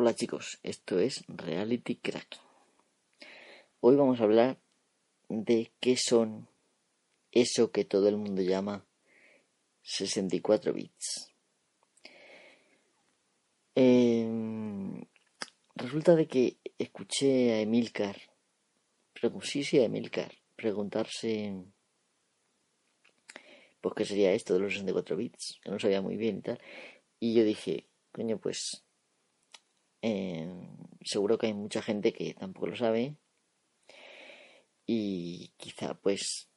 Hola chicos, esto es Reality Cracking. Hoy vamos a hablar de qué son eso que todo el mundo llama 64 bits. Em, resulta de que escuché a Emilcar, sí, sí, a Emilcar, preguntarse pues qué sería esto de los 64 bits, que no sabía muy bien y tal. Y yo dije, coño, pues eh, seguro que hay mucha gente que tampoco lo sabe. Y quizá pues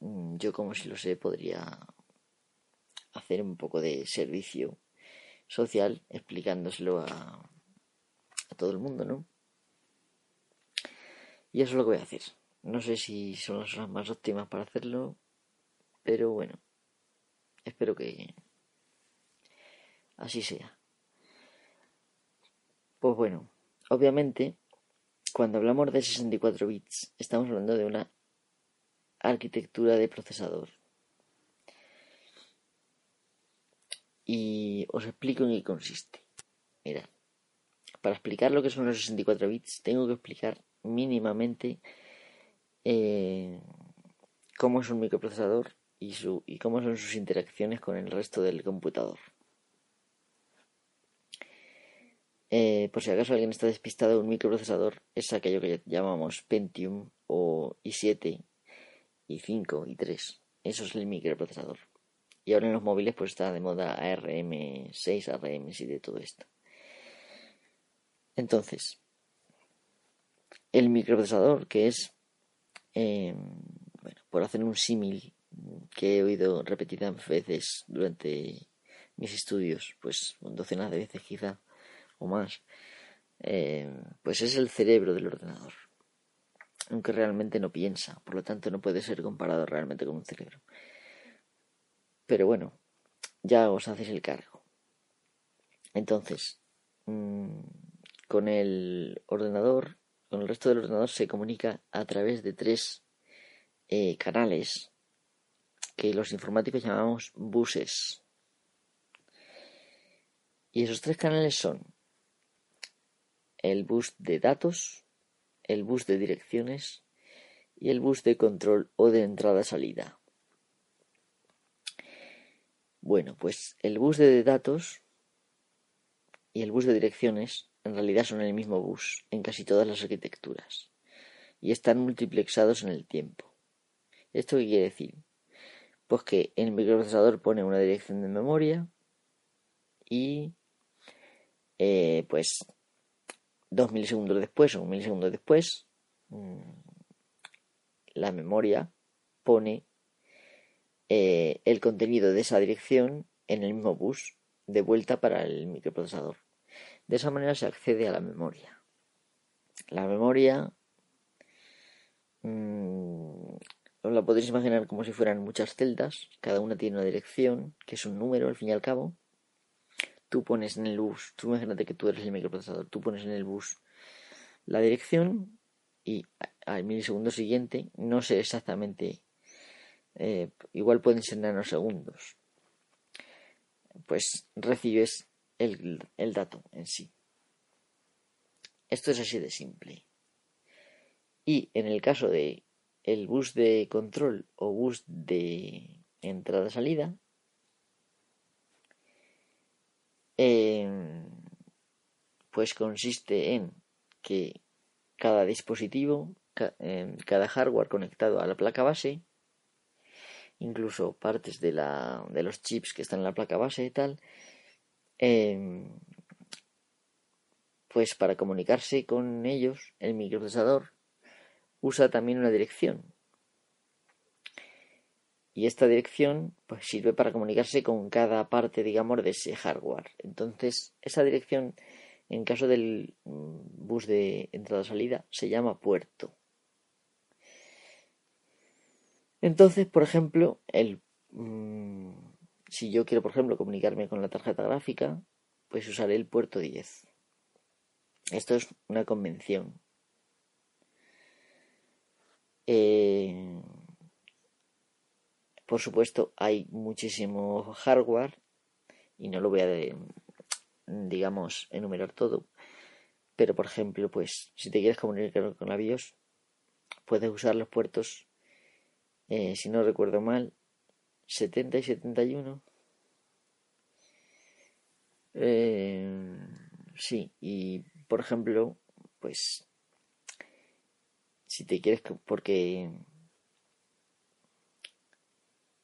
mm, yo como si lo sé podría hacer un poco de servicio social explicándoselo a, a todo el mundo, ¿no? Y eso es lo que voy a hacer. No sé si son las horas más óptimas para hacerlo, pero bueno, espero que así sea. Pues bueno, obviamente, cuando hablamos de 64 bits, estamos hablando de una arquitectura de procesador. Y os explico en qué consiste. Mirad, para explicar lo que son los 64 bits, tengo que explicar mínimamente eh, cómo es un microprocesador y, su, y cómo son sus interacciones con el resto del computador. Eh, por si acaso alguien está despistado, un microprocesador es aquello que llamamos Pentium o i7, i5, i3. Eso es el microprocesador. Y ahora en los móviles pues está de moda ARM6, ARM7, todo esto. Entonces, el microprocesador que es, eh, bueno, por hacer un símil que he oído repetidas veces durante mis estudios, pues docenas de veces quizá, o más, eh, pues es el cerebro del ordenador. Aunque realmente no piensa, por lo tanto no puede ser comparado realmente con un cerebro. Pero bueno, ya os hacéis el cargo. Entonces, mm, con el ordenador, con el resto del ordenador se comunica a través de tres eh, canales que los informáticos llamamos buses. Y esos tres canales son el bus de datos, el bus de direcciones y el bus de control o de entrada-salida. Bueno, pues el bus de datos y el bus de direcciones en realidad son el mismo bus en casi todas las arquitecturas y están multiplexados en el tiempo. ¿Esto qué quiere decir? Pues que el microprocesador pone una dirección de memoria y eh, pues dos milisegundos después o un milisegundo después, mm, la memoria pone eh, el contenido de esa dirección en el mismo bus de vuelta para el microprocesador. De esa manera se accede a la memoria. La memoria mmm, os la podéis imaginar como si fueran muchas celdas, cada una tiene una dirección, que es un número al fin y al cabo, tú pones en el bus, tú imagínate que tú eres el microprocesador, tú pones en el bus la dirección y al milisegundo siguiente, no sé exactamente, eh, igual pueden ser nanosegundos, pues recibes el, el dato en sí. Esto es así de simple. Y en el caso de el bus de control o bus de entrada-salida, Em, pues consiste en que cada dispositivo, em, cada hardware conectado a la placa base, incluso partes de, la, de los chips que están en la placa base y tal, em, pues para comunicarse con ellos, el microprocesador usa también una dirección y esta dirección pues sirve para comunicarse con cada parte digamos de ese hardware. Entonces esa dirección en caso del mm, bus de entrada salida se llama puerto. Entonces por ejemplo el mm, si yo quiero por ejemplo comunicarme con la tarjeta gráfica pues usaré el puerto 10 esto es una convención. Eh, por supuesto, hay muchísimo hardware y no lo voy a digamos, enumerar todo. Pero, por ejemplo, pues, si te quieres comunicar con la BIOS, puedes usar los puertos, eh, si no recuerdo mal, 70 y 71. Eh, sí, y por ejemplo, pues, si te quieres, porque,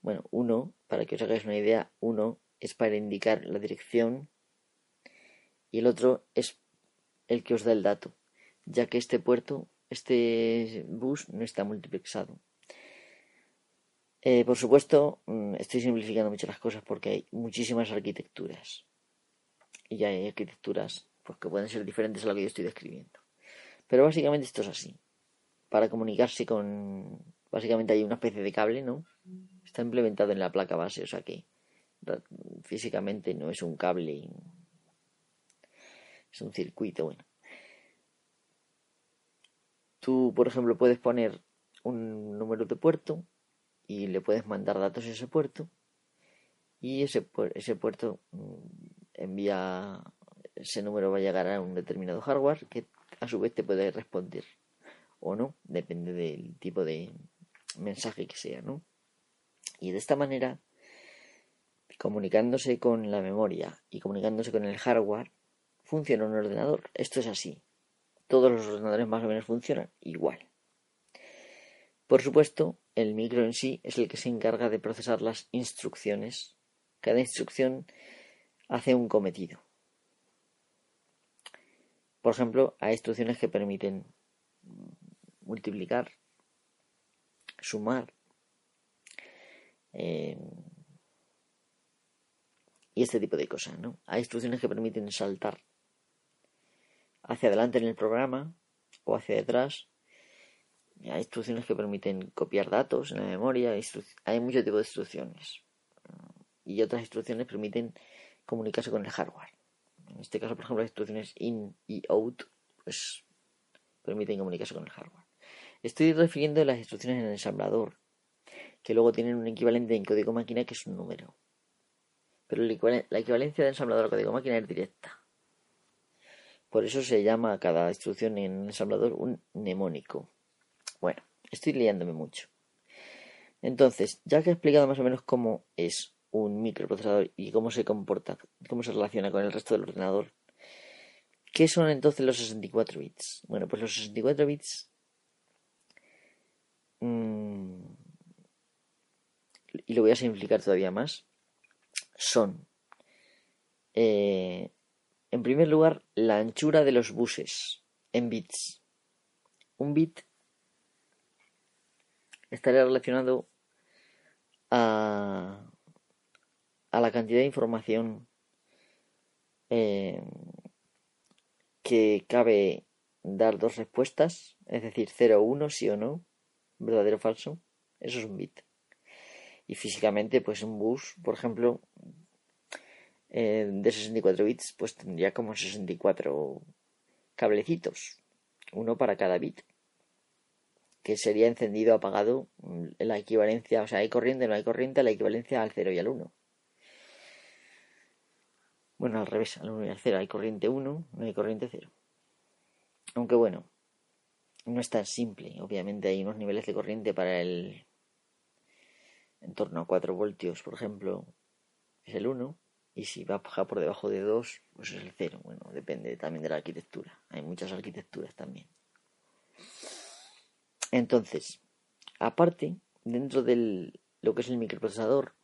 bueno, uno, para que os hagáis una idea, uno es para indicar la dirección y el otro es el que os da el dato, ya que este puerto, este bus no está multiplexado. Eh, por supuesto, mm, estoy simplificando mucho las cosas porque hay muchísimas arquitecturas. Y hay arquitecturas pues, que pueden ser diferentes a lo que yo estoy describiendo. Pero básicamente esto es así. Para comunicarse con... Básicamente hay una especie de cable, ¿no? Está implementado en la placa base, o sea que físicamente no es un cable, es un circuito, bueno. Tú, por ejemplo, puedes poner un número de puerto y le puedes mandar datos a ese puerto y ese, ese puerto mm, envía ese número va a llegar a un determinado hardware que a su vez te puede responder o no, depende del tipo de mensaje que sea, ¿no? Y de esta manera, comunicándose con la memoria y comunicándose con el hardware, funciona un ordenador. Esto es así. Todos los ordenadores más o menos funcionan igual. Por supuesto, el micro en sí es el que se encarga de procesar las instrucciones. Cada instrucción hace un cometido. Por ejemplo, hay instrucciones que permiten multiplicar, sumar eh, y este tipo de cosas. ¿no? Hay instrucciones que permiten saltar hacia adelante en el programa o hacia detrás hay instrucciones que permiten copiar datos en la memoria. Hay muchos tipos de instrucciones. Y otras instrucciones permiten comunicarse con el hardware. En este caso, por ejemplo, las instrucciones in y out pues, permiten comunicarse con el hardware. Estoy refiriendo a las instrucciones en el ensamblador, que luego tienen un equivalente en código máquina que es un número. Pero la equivalencia de ensamblador a código máquina es directa. Por eso se llama a cada instrucción en el ensamblador un mnemónico. Bueno, estoy liándome mucho. Entonces, ya que he explicado más o menos cómo es un microprocesador y cómo se comporta, cómo se relaciona con el resto del ordenador, ¿qué son entonces los 64 bits? Bueno, pues los 64 bits mmm, y lo voy a simplificar todavía más, son, eh, en primer lugar, la anchura de los buses en bits. Un bit estaría relacionado a, a la cantidad de información eh, que cabe dar dos respuestas, es decir, 0 o 1, sí o no, verdadero o falso. Eso es un bit. Y físicamente, pues un bus, por ejemplo, eh, de 64 bits, pues tendría como 64 cablecitos, uno para cada bit que sería encendido apagado la equivalencia, o sea, hay corriente, no hay corriente, la equivalencia al 0 y al 1. Bueno, al revés, al 1 y al 0 hay corriente 1, no hay corriente 0. Aunque bueno, no es tan simple. Obviamente hay unos niveles de corriente para el en torno a 4 voltios, por ejemplo, es el 1. Y si va a bajar por debajo de 2, pues es el 0. Bueno, depende también de la arquitectura. Hay muchas arquitecturas también. Entonces, aparte, dentro de lo que es el microprocesador,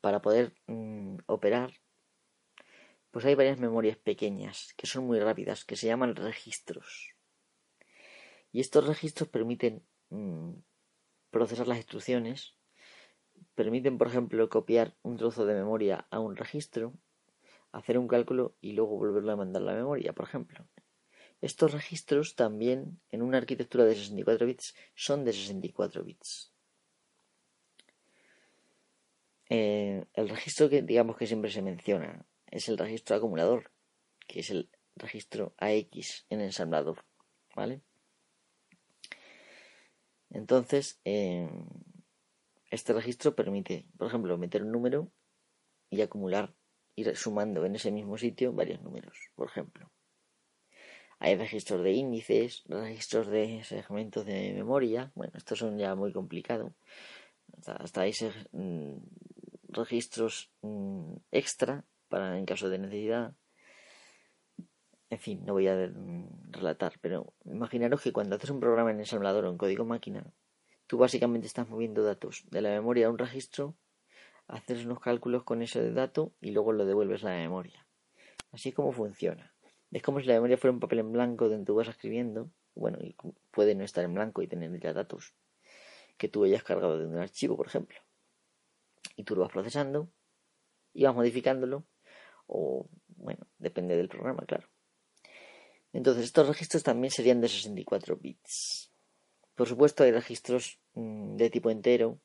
para poder mm, operar, pues hay varias memorias pequeñas que son muy rápidas, que se llaman registros. Y estos registros permiten mm, procesar las instrucciones, permiten, por ejemplo, copiar un trozo de memoria a un registro, hacer un cálculo y luego volverlo a mandar a la memoria, por ejemplo. Estos registros también, en una arquitectura de 64 bits, son de 64 bits. Eh, el registro que digamos que siempre se menciona es el registro acumulador, que es el registro AX en ensamblador, ¿vale? Entonces, eh, este registro permite, por ejemplo, meter un número y acumular ir sumando en ese mismo sitio varios números, por ejemplo. Hay registros de índices, registros de segmentos de memoria. Bueno, estos son ya muy complicados. Hasta, hay mm, registros mm, extra para en caso de necesidad. En fin, no voy a relatar, pero imaginaros que cuando haces un programa en ensamblador o en código máquina, tú básicamente estás moviendo datos de la memoria a un registro, haces unos cálculos con ese dato y luego lo devuelves a la memoria. Así es como funciona. Es como si la memoria fuera un papel en blanco donde tú vas escribiendo. Bueno, y puede no estar en blanco y tener ya datos que tú hayas cargado de un archivo, por ejemplo. Y tú lo vas procesando y vas modificándolo. O, bueno, depende del programa, claro. Entonces, estos registros también serían de 64 bits. Por supuesto, hay registros mm, de tipo entero,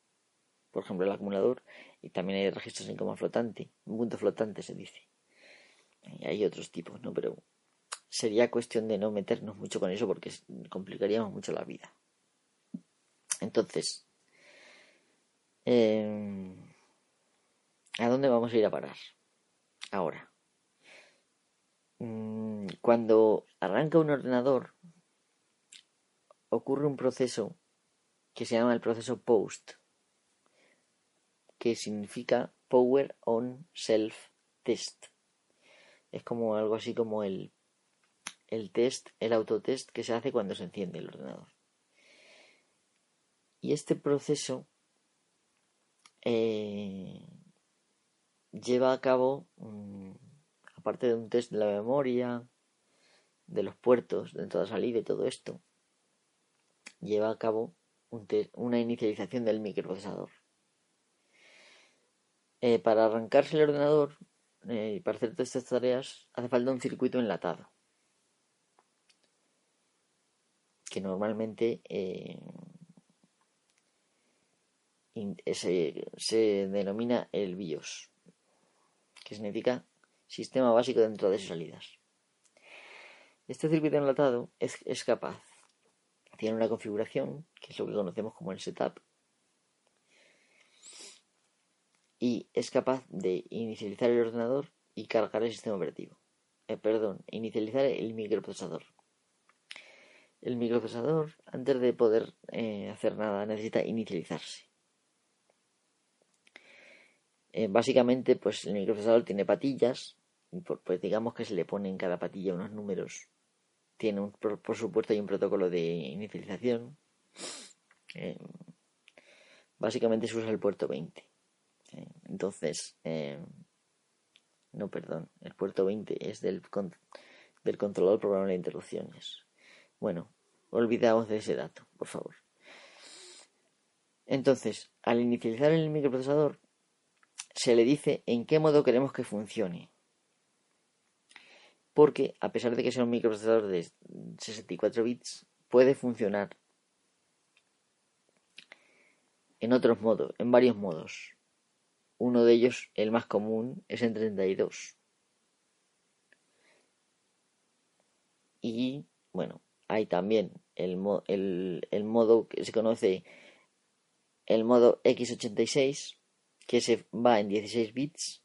por ejemplo, el acumulador, y también hay registros en coma flotante, un punto flotante se dice. Y hay otros tipos, ¿no? Pero sería cuestión de no meternos mucho con eso porque complicaríamos mucho la vida. Entonces, em, ¿a dónde vamos a ir a parar? Ahora, cuando arranca un ordenador, ocurre un proceso que se llama el proceso POST, que significa Power On Self Test. Es como algo así como el el test, el autotest que se hace cuando se enciende el ordenador. Y este proceso eh, lleva a cabo, mm, aparte de un test de la memoria, de los puertos de entrada salida y todo esto, lleva a cabo una inicialización del microprocesador. Eh, para arrancarse el ordenador eh, y para hacer todas estas tareas hace falta un circuito enlatado. que normalmente eh, se, denomina el BIOS, que significa Sistema Básico de Entradas y Salidas. Este circuito enlatado es, es capaz, tiene una configuración, que es lo que conocemos como el setup, y es capaz de inicializar el ordenador y cargar el sistema operativo. Eh, perdón, inicializar el microprocesador. El microprocesador, antes de poder eh, hacer nada, necesita inicializarse. Eh, básicamente, pues el microprocesador tiene patillas, y pues digamos que se le pone en cada patilla unos números. Tiene, un, por, supuesto, hay un protocolo de inicialización. Eh, básicamente se usa el puerto 20. entonces, no, perdón, el puerto 20 es del, del controlador programa de interrupciones. Bueno, olvidamos de ese dato, por favor. Entonces, al inicializar el microprocesador, se le dice en qué modo queremos que funcione. Porque, a pesar de que sea un microprocesador de 64 bits, puede funcionar en otros modos, en varios modos. Uno de ellos, el más común, es en 32. Y, bueno, hay también el, el, modo que se conoce el modo x86 que se va en 16 bits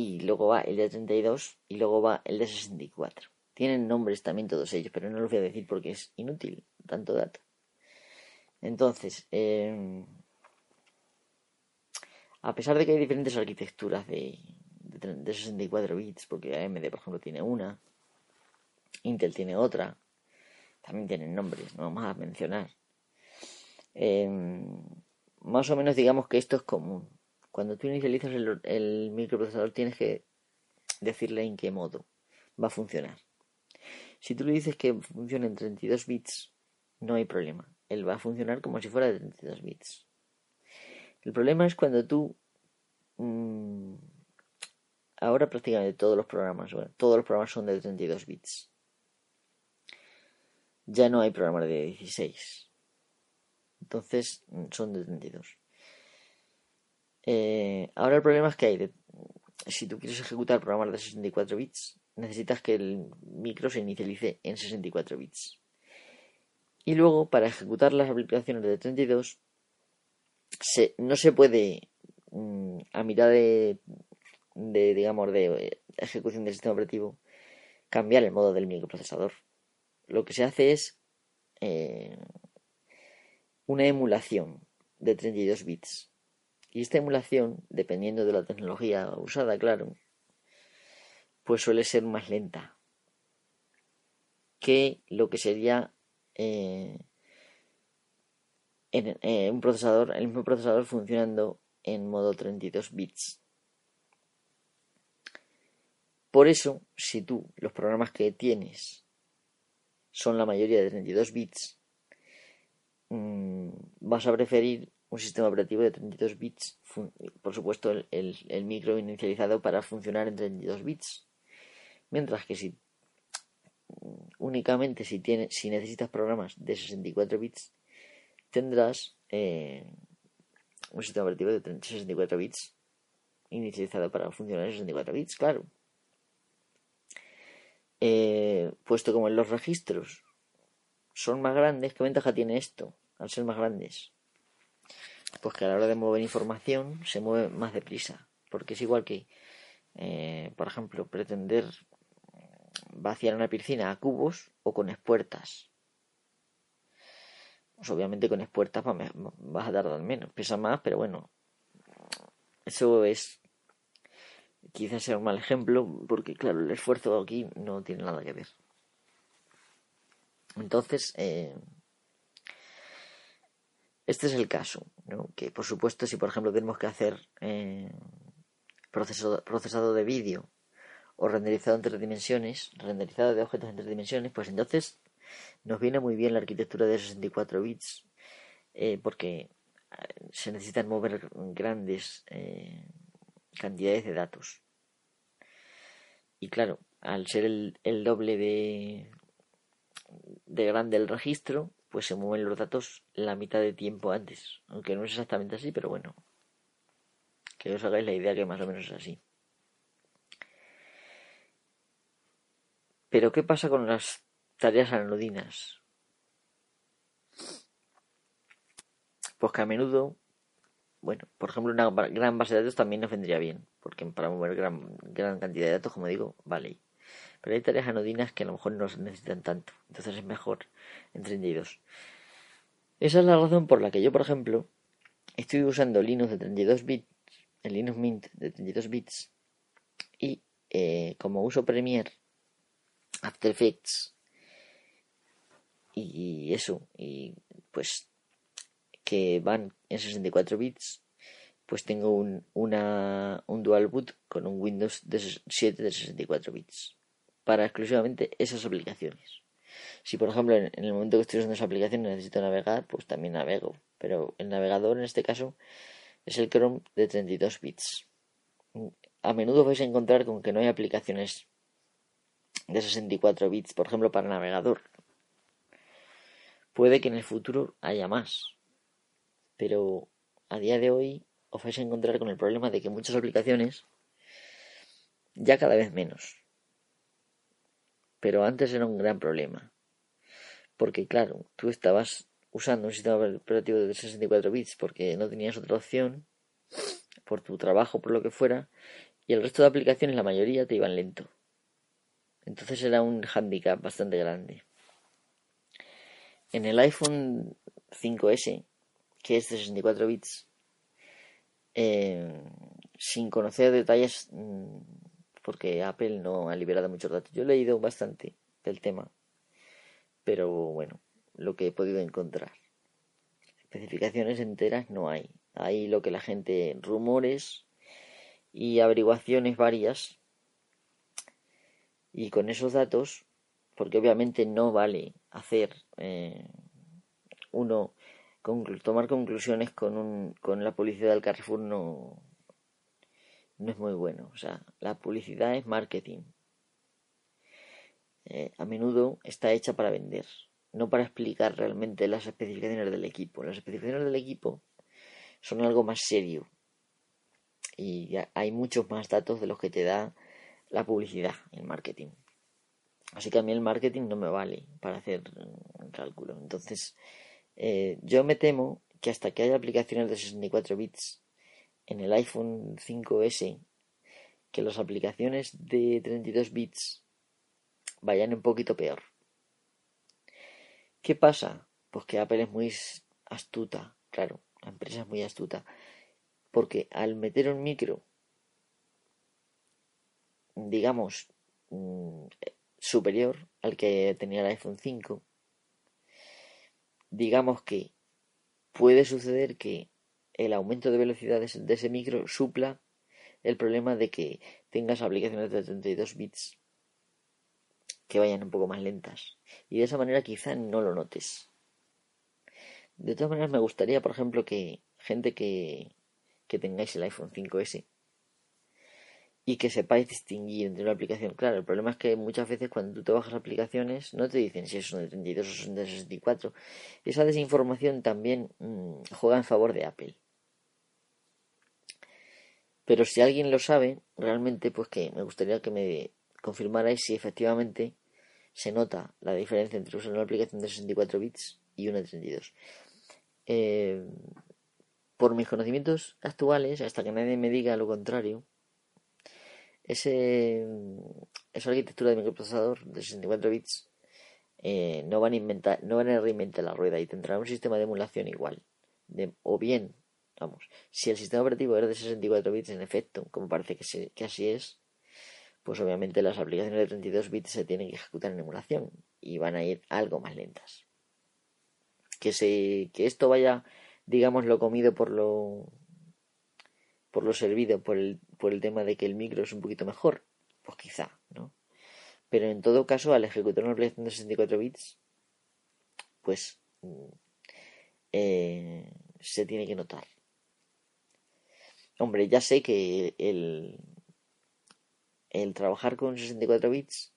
y luego va el de 32 y luego va el de 64 tienen nombres también todos ellos pero no los voy a decir porque es inútil tanto dato entonces em, a pesar de que hay diferentes arquitecturas de, de 64 bits, porque AMD, por ejemplo, tiene una, Intel tiene otra, también tienen nombres, no vamos a mencionar. Em, más o menos digamos que esto es común. Cuando tú inicializas el, microprocesador tienes que decirle en qué modo va a funcionar. Si tú le dices que funciona en 32 bits, no hay problema. Él va a funcionar como si fuera de 32 bits. El problema es cuando tú mm, Ahora prácticamente todos los programas, bueno, todos los programas son de 32 bits. Ya no hay programas de 16. Entonces mm, son de 32. Eh, ahora el problema es que hay si tú quieres ejecutar programas de 64 bits, necesitas que el micro se inicialice en 64 bits. Y luego, para ejecutar las aplicaciones de 32, se, no se puede mm, a mitad de, digamos, de ejecución del sistema operativo, cambiar el modo del microprocesador. Lo que se hace es eh, una emulación de 32 bits. Y esta emulación, dependiendo de la tecnología usada, claro, pues suele ser más lenta que lo que sería eh, eh, un procesador, el mismo procesador funcionando en modo 32 bits. Por eso, si tú los programas que tienes son la mayoría de 32 bits, mm, vas a preferir un sistema operativo de 32 bits, por supuesto el, micro inicializado para funcionar en 32 bits. Mientras que si únicamente si, tienes, si necesitas programas de 64 bits, tendrás eh, un sistema operativo de 64 bits inicializado para funcionar en 64 bits, claro. Eh, puesto como en los registros son más grandes, ¿qué ventaja tiene esto al ser más grandes? Pues que a la hora de mover información se mueve más deprisa, porque es igual que, eh, por ejemplo, pretender vaciar una piscina a cubos o con espuertas. Pues obviamente con espuertas vas a tardar menos, pesa más, pero bueno, eso es quizás sea un mal ejemplo, porque claro, el esfuerzo aquí no tiene nada que ver. Entonces, eh, este es el caso, ¿no? que por supuesto si por ejemplo tenemos que hacer eh, proceso, procesado de vídeo o renderizado en tres dimensiones, renderizado de objetos en tres dimensiones, pues entonces nos viene muy bien la arquitectura de 64 bits, eh, porque se necesitan mover grandes cantidades de datos. Y claro, al ser el, el doble de, de grande el registro, pues se mueven los datos la mitad de tiempo antes. Aunque no es exactamente así, pero bueno. Que os hagáis la idea que más o menos es así. Pero ¿qué pasa con las tareas anodinas? Pues que a menudo bueno, por ejemplo, una gran base de datos también nos vendría bien, porque para mover gran, gran cantidad de datos, como digo, vale. Pero hay tareas anodinas que a lo mejor no se necesitan tanto, entonces es mejor en 32. Esa es la razón por la que yo, por ejemplo, estoy usando Linux de 32 bits, el Linux Mint de 32 bits, y eh, como uso Premiere, After Effects, y eso, y pues que van en 64 bits, pues tengo un, una, un dual boot con un Windows 7 de 64 bits para exclusivamente esas aplicaciones. Si por ejemplo en, el momento que estoy usando esa aplicación necesito navegar, pues también navego. Pero el navegador en este caso es el Chrome de 32 bits. A menudo vais a encontrar con que no hay aplicaciones de 64 bits, por ejemplo, para navegador. Puede que en el futuro haya más, pero a día de hoy os vais a encontrar con el problema de que muchas aplicaciones ya cada vez menos. Pero antes era un gran problema. Porque claro, tú estabas usando un sistema operativo de 64 bits porque no tenías otra opción, por tu trabajo, por lo que fuera, y el resto de aplicaciones, la mayoría, te iban lento. Entonces era un handicap bastante grande. En el iPhone 5S que es de 64 bits, eh, sin conocer detalles, mm, porque Apple no ha liberado muchos datos. Yo he leído bastante del tema, pero bueno, lo que he podido encontrar. Especificaciones enteras no hay. Hay lo que la gente, rumores y averiguaciones varias. Y con esos datos, porque obviamente no vale hacer eh, uno tomar conclusiones con, un, con la publicidad del Carrefour no, no es muy bueno. O sea, la publicidad es marketing. Eh, a menudo está hecha para vender, no para explicar realmente las especificaciones del equipo. Las especificaciones del equipo son algo más serio y hay muchos más datos de los que te da la publicidad, el marketing. Así que a mí el marketing no me vale para hacer un cálculo. Entonces, eh, yo me temo que hasta que haya aplicaciones de 64 bits en el iPhone 5S que las aplicaciones de 32 bits vayan un poquito peor. ¿Qué pasa? Pues que Apple es muy astuta, claro, la empresa es muy astuta, porque al meter un micro, digamos, mm, superior al que tenía el iPhone 5, digamos que puede suceder que el aumento de velocidad de ese micro supla el problema de que tengas aplicaciones de 32 bits que vayan un poco más lentas. Y de esa manera quizá no lo notes. De todas maneras me gustaría, por ejemplo, que gente que, que tengáis el iPhone 5S y que sepáis distinguir entre una aplicación. Claro, el problema es que muchas veces cuando tú te bajas aplicaciones no te dicen si son de 32 o son de 64. Esa desinformación también mm, juega en favor de Apple. Pero si alguien lo sabe, realmente, pues que me gustaría que me confirmarais si efectivamente se nota la diferencia entre usar una aplicación de 64 bits y una de 32. Eh, por mis conocimientos actuales, hasta que nadie me diga lo contrario, ese, esa arquitectura de microprocesador de 64 bits eh, no van a inventar, no van a reinventar la rueda y tendrán un sistema de emulación igual. O bien, vamos, si el sistema operativo era de 64 bits en efecto, como parece que, que así es, pues obviamente las aplicaciones de 32 bits se tienen que ejecutar en emulación y van a ir algo más lentas. Que se, que esto vaya, digamos, lo comido por lo por lo servido, por el, por el tema de que el micro es un poquito mejor, pues quizá, ¿no? Pero en todo caso, al ejecutar una aplicación de 64 bits, pues mm, eh, se tiene que notar. Hombre, ya sé que el, trabajar con 64 bits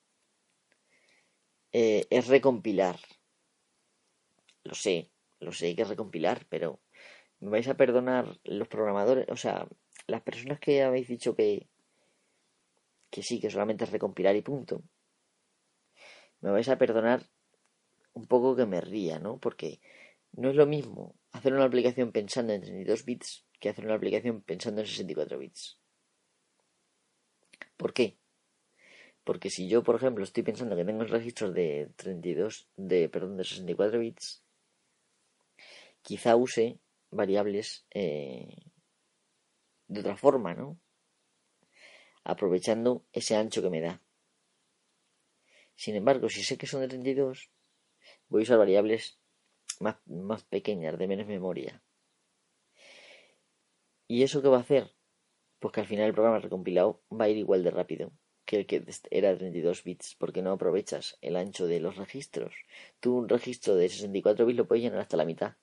eh, es recompilar. Lo sé, lo sé que es recompilar, pero me vais a perdonar los programadores, o sea, las personas que habéis dicho que, que sí, que solamente es recompilar y punto, me vais a perdonar un poco que me ría, ¿no? Porque no es lo mismo hacer una aplicación pensando en 32 bits que hacer una aplicación pensando en 64 bits. ¿Por qué? Porque si yo, por ejemplo, estoy pensando que tengo registros de 32, de, perdón, de 64 bits, quizá use variables eh, de otra forma, ¿no? Aprovechando ese ancho que me da. Sin embargo, si sé que son de 32, voy a usar variables más, más pequeñas, de menos memoria. ¿Y eso qué va a hacer? Pues que al final el programa recompilado va a ir igual de rápido que el que era de 32 bits, porque no aprovechas el ancho de los registros. Tú un registro de 64 bits lo puedes llenar hasta la mitad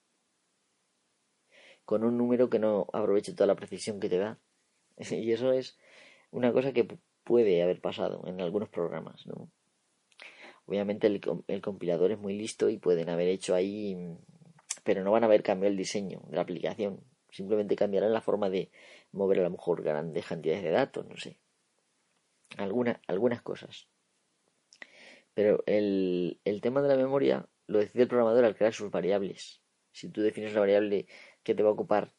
con un número que no aproveche toda la precisión que te da. Y eso es una cosa que puede haber pasado en algunos programas, ¿no? Obviamente el, el, compilador es muy listo y pueden haber hecho ahí, pero no van a haber cambiado el diseño de la aplicación. Simplemente cambiarán la forma de mover a lo mejor grandes cantidades de datos, no sé. Alguna, algunas cosas. Pero el, el tema de la memoria lo decide el programador al crear sus variables. Si tú defines una variable que te va a ocupar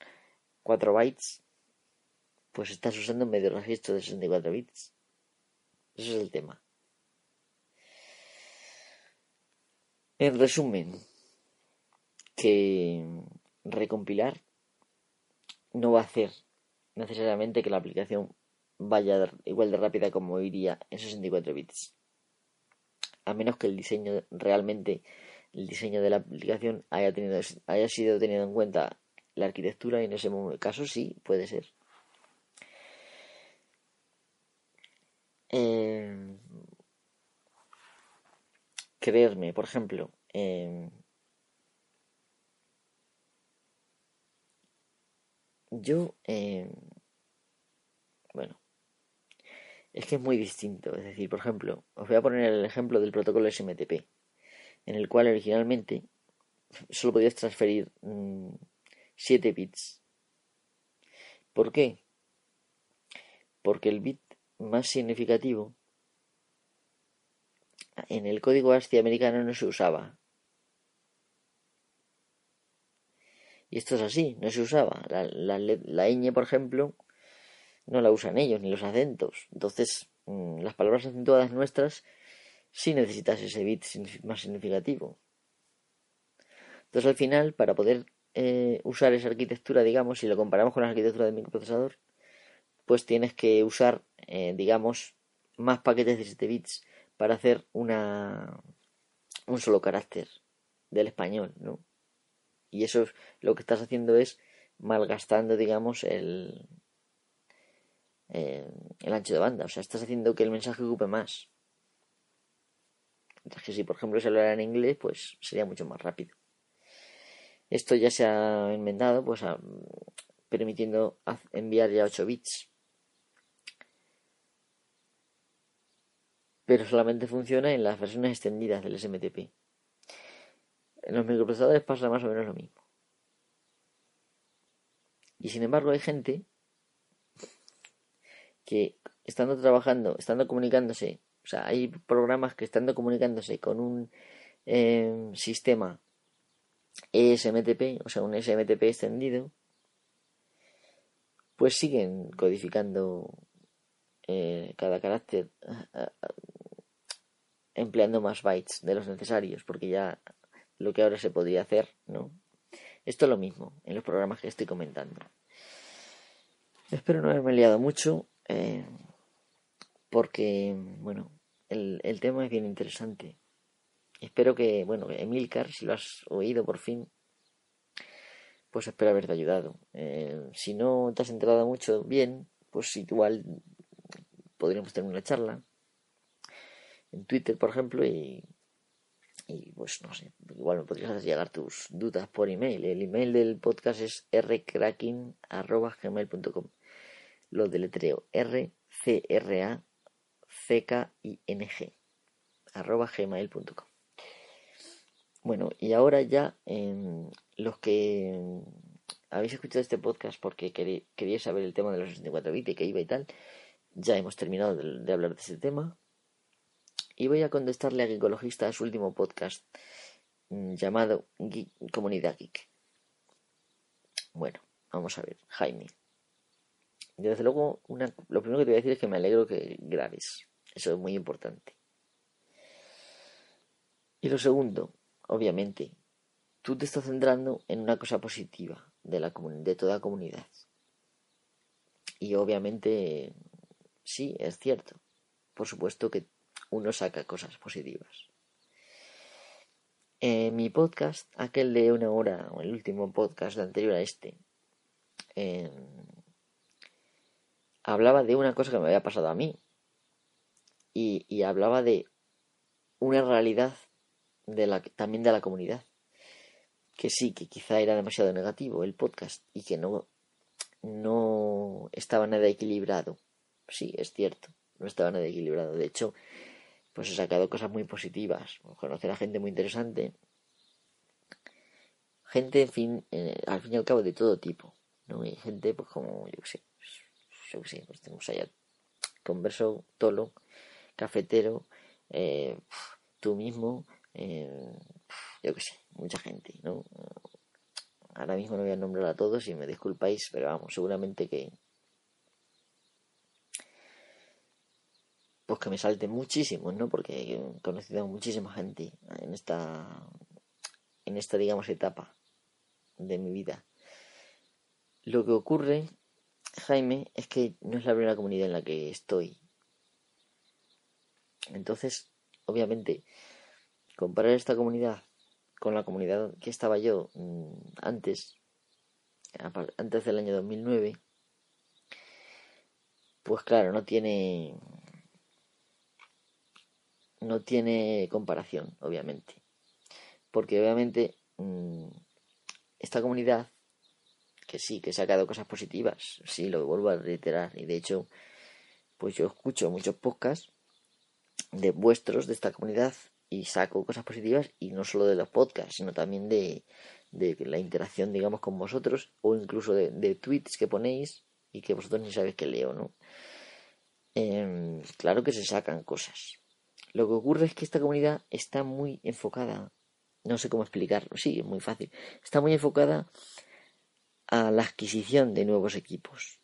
4 bytes, pues estás usando medio registro de 64 bits. Ese es el tema. En resumen, que recompilar no va a hacer necesariamente que la aplicación vaya igual de rápida como iría en 64 bits. A menos que el diseño realmente, el diseño de la aplicación haya, tenido, haya sido tenido en cuenta la arquitectura y en ese caso sí puede ser. Eh, creerme, por ejemplo, eh, yo, eh, bueno, es que es muy distinto. Es decir, por ejemplo, os voy a poner el ejemplo del protocolo SMTP, en el cual originalmente solo podías transferir mm, 7 bits. ¿Por qué? Porque el bit más significativo en el código ASCII americano no se usaba. Y esto es así, no se usaba. La, la, la ñ, por ejemplo, no la usan ellos, ni los acentos. Entonces, mm, las palabras acentuadas nuestras sí necesitas ese bit más significativo. Entonces, al final, para poder eh, usar esa arquitectura, digamos, si lo comparamos con la arquitectura del microprocesador, pues tienes que usar, eh, digamos, más paquetes de 7 bits para hacer una un solo carácter del español, ¿no? Y eso es, lo que estás haciendo es malgastando, digamos, el, el ancho de banda. O sea, estás haciendo que el mensaje ocupe más. Entonces, que si por ejemplo se hablara en inglés, pues sería mucho más rápido. Esto ya se ha enmendado, pues permitiendo enviar ya 8 bits. Pero solamente funciona en las versiones extendidas del SMTP. En los microprocesadores pasa más o menos lo mismo. Y sin embargo hay gente que estando trabajando, estando comunicándose, o sea, hay programas que estando comunicándose con un eh, sistema ESMTP, o sea, un SMTP extendido, pues siguen codificando eh, cada carácter eh, empleando más bytes de los necesarios, porque ya lo que ahora se podría hacer, ¿no? Esto es lo mismo en los programas que estoy comentando. Espero no haberme liado mucho, eh, porque, bueno, el, el tema es bien interesante. Espero que, bueno, Emilcar, si lo has oído por fin, pues espero haberte ayudado. Eh, si no te has enterado mucho bien, pues igual podríamos tener una charla en Twitter, por ejemplo, y, y pues no sé, igual me podrías hacer llegar tus dudas por email. El email del podcast es rcracking.gmail.com. Lo deletreo R C R A C K I N G arroba gmail.com. Bueno, y ahora ya los que habéis escuchado este podcast porque queríais saber el tema de los 64 bits y que iba y tal, ya hemos terminado de, hablar de ese tema. Y voy a contestarle a Geekologista a su último podcast mm, llamado Comunidad Geek. Bueno, vamos a ver, Jaime. Desde luego, lo primero que te voy a decir es que me alegro que grabes. Eso es muy importante. Y lo segundo, obviamente, tú te estás centrando en una cosa positiva de, la de toda comunidad. Y obviamente, sí, es cierto. Por supuesto que uno saca cosas positivas. En mi podcast, aquel de una hora, o el último podcast anterior a este, hablaba de una cosa que me había pasado a mí. Y, hablaba de una realidad también de la comunidad. Que sí, que quizá era demasiado negativo el podcast y que no, no estaba nada equilibrado. Sí, es cierto, no estaba nada equilibrado. De hecho, pues he sacado cosas muy positivas. Conocer a gente muy interesante. Gente, en fin, eh, al fin y al cabo de todo tipo. ¿no? Y gente, pues como, yo qué sé, yo qué sé, pues tenemos allá converso, tolo, cafetero, eh, tú mismo, eh, yo qué sé, mucha gente, ¿no? Ahora mismo no voy a nombrar a todos y me disculpáis, pero vamos, seguramente que pues que me salte muchísimo, ¿no? Porque he conocido a muchísima gente en esta en esta digamos etapa de mi vida. Lo que ocurre, Jaime, es que no es la primera comunidad en la que estoy. Entonces, obviamente, comparar esta comunidad con la comunidad que estaba yo mm, antes, antes del año 2009, pues claro, no tiene no tiene comparación, obviamente. Porque obviamente mm, esta comunidad, que sí, que ha sacado cosas positivas, sí, lo vuelvo a reiterar, y de hecho, pues yo escucho muchos podcasts de vuestros, de esta comunidad, y saco cosas positivas y no solo de los podcasts, sino también de, de la interacción, digamos, con vosotros o incluso de, de, tweets que ponéis y que vosotros ni sabéis que leo, ¿no? Em, claro que se sacan cosas. Lo que ocurre es que esta comunidad está muy enfocada, no sé cómo explicarlo, sí, es muy fácil, está muy enfocada a la adquisición de nuevos equipos.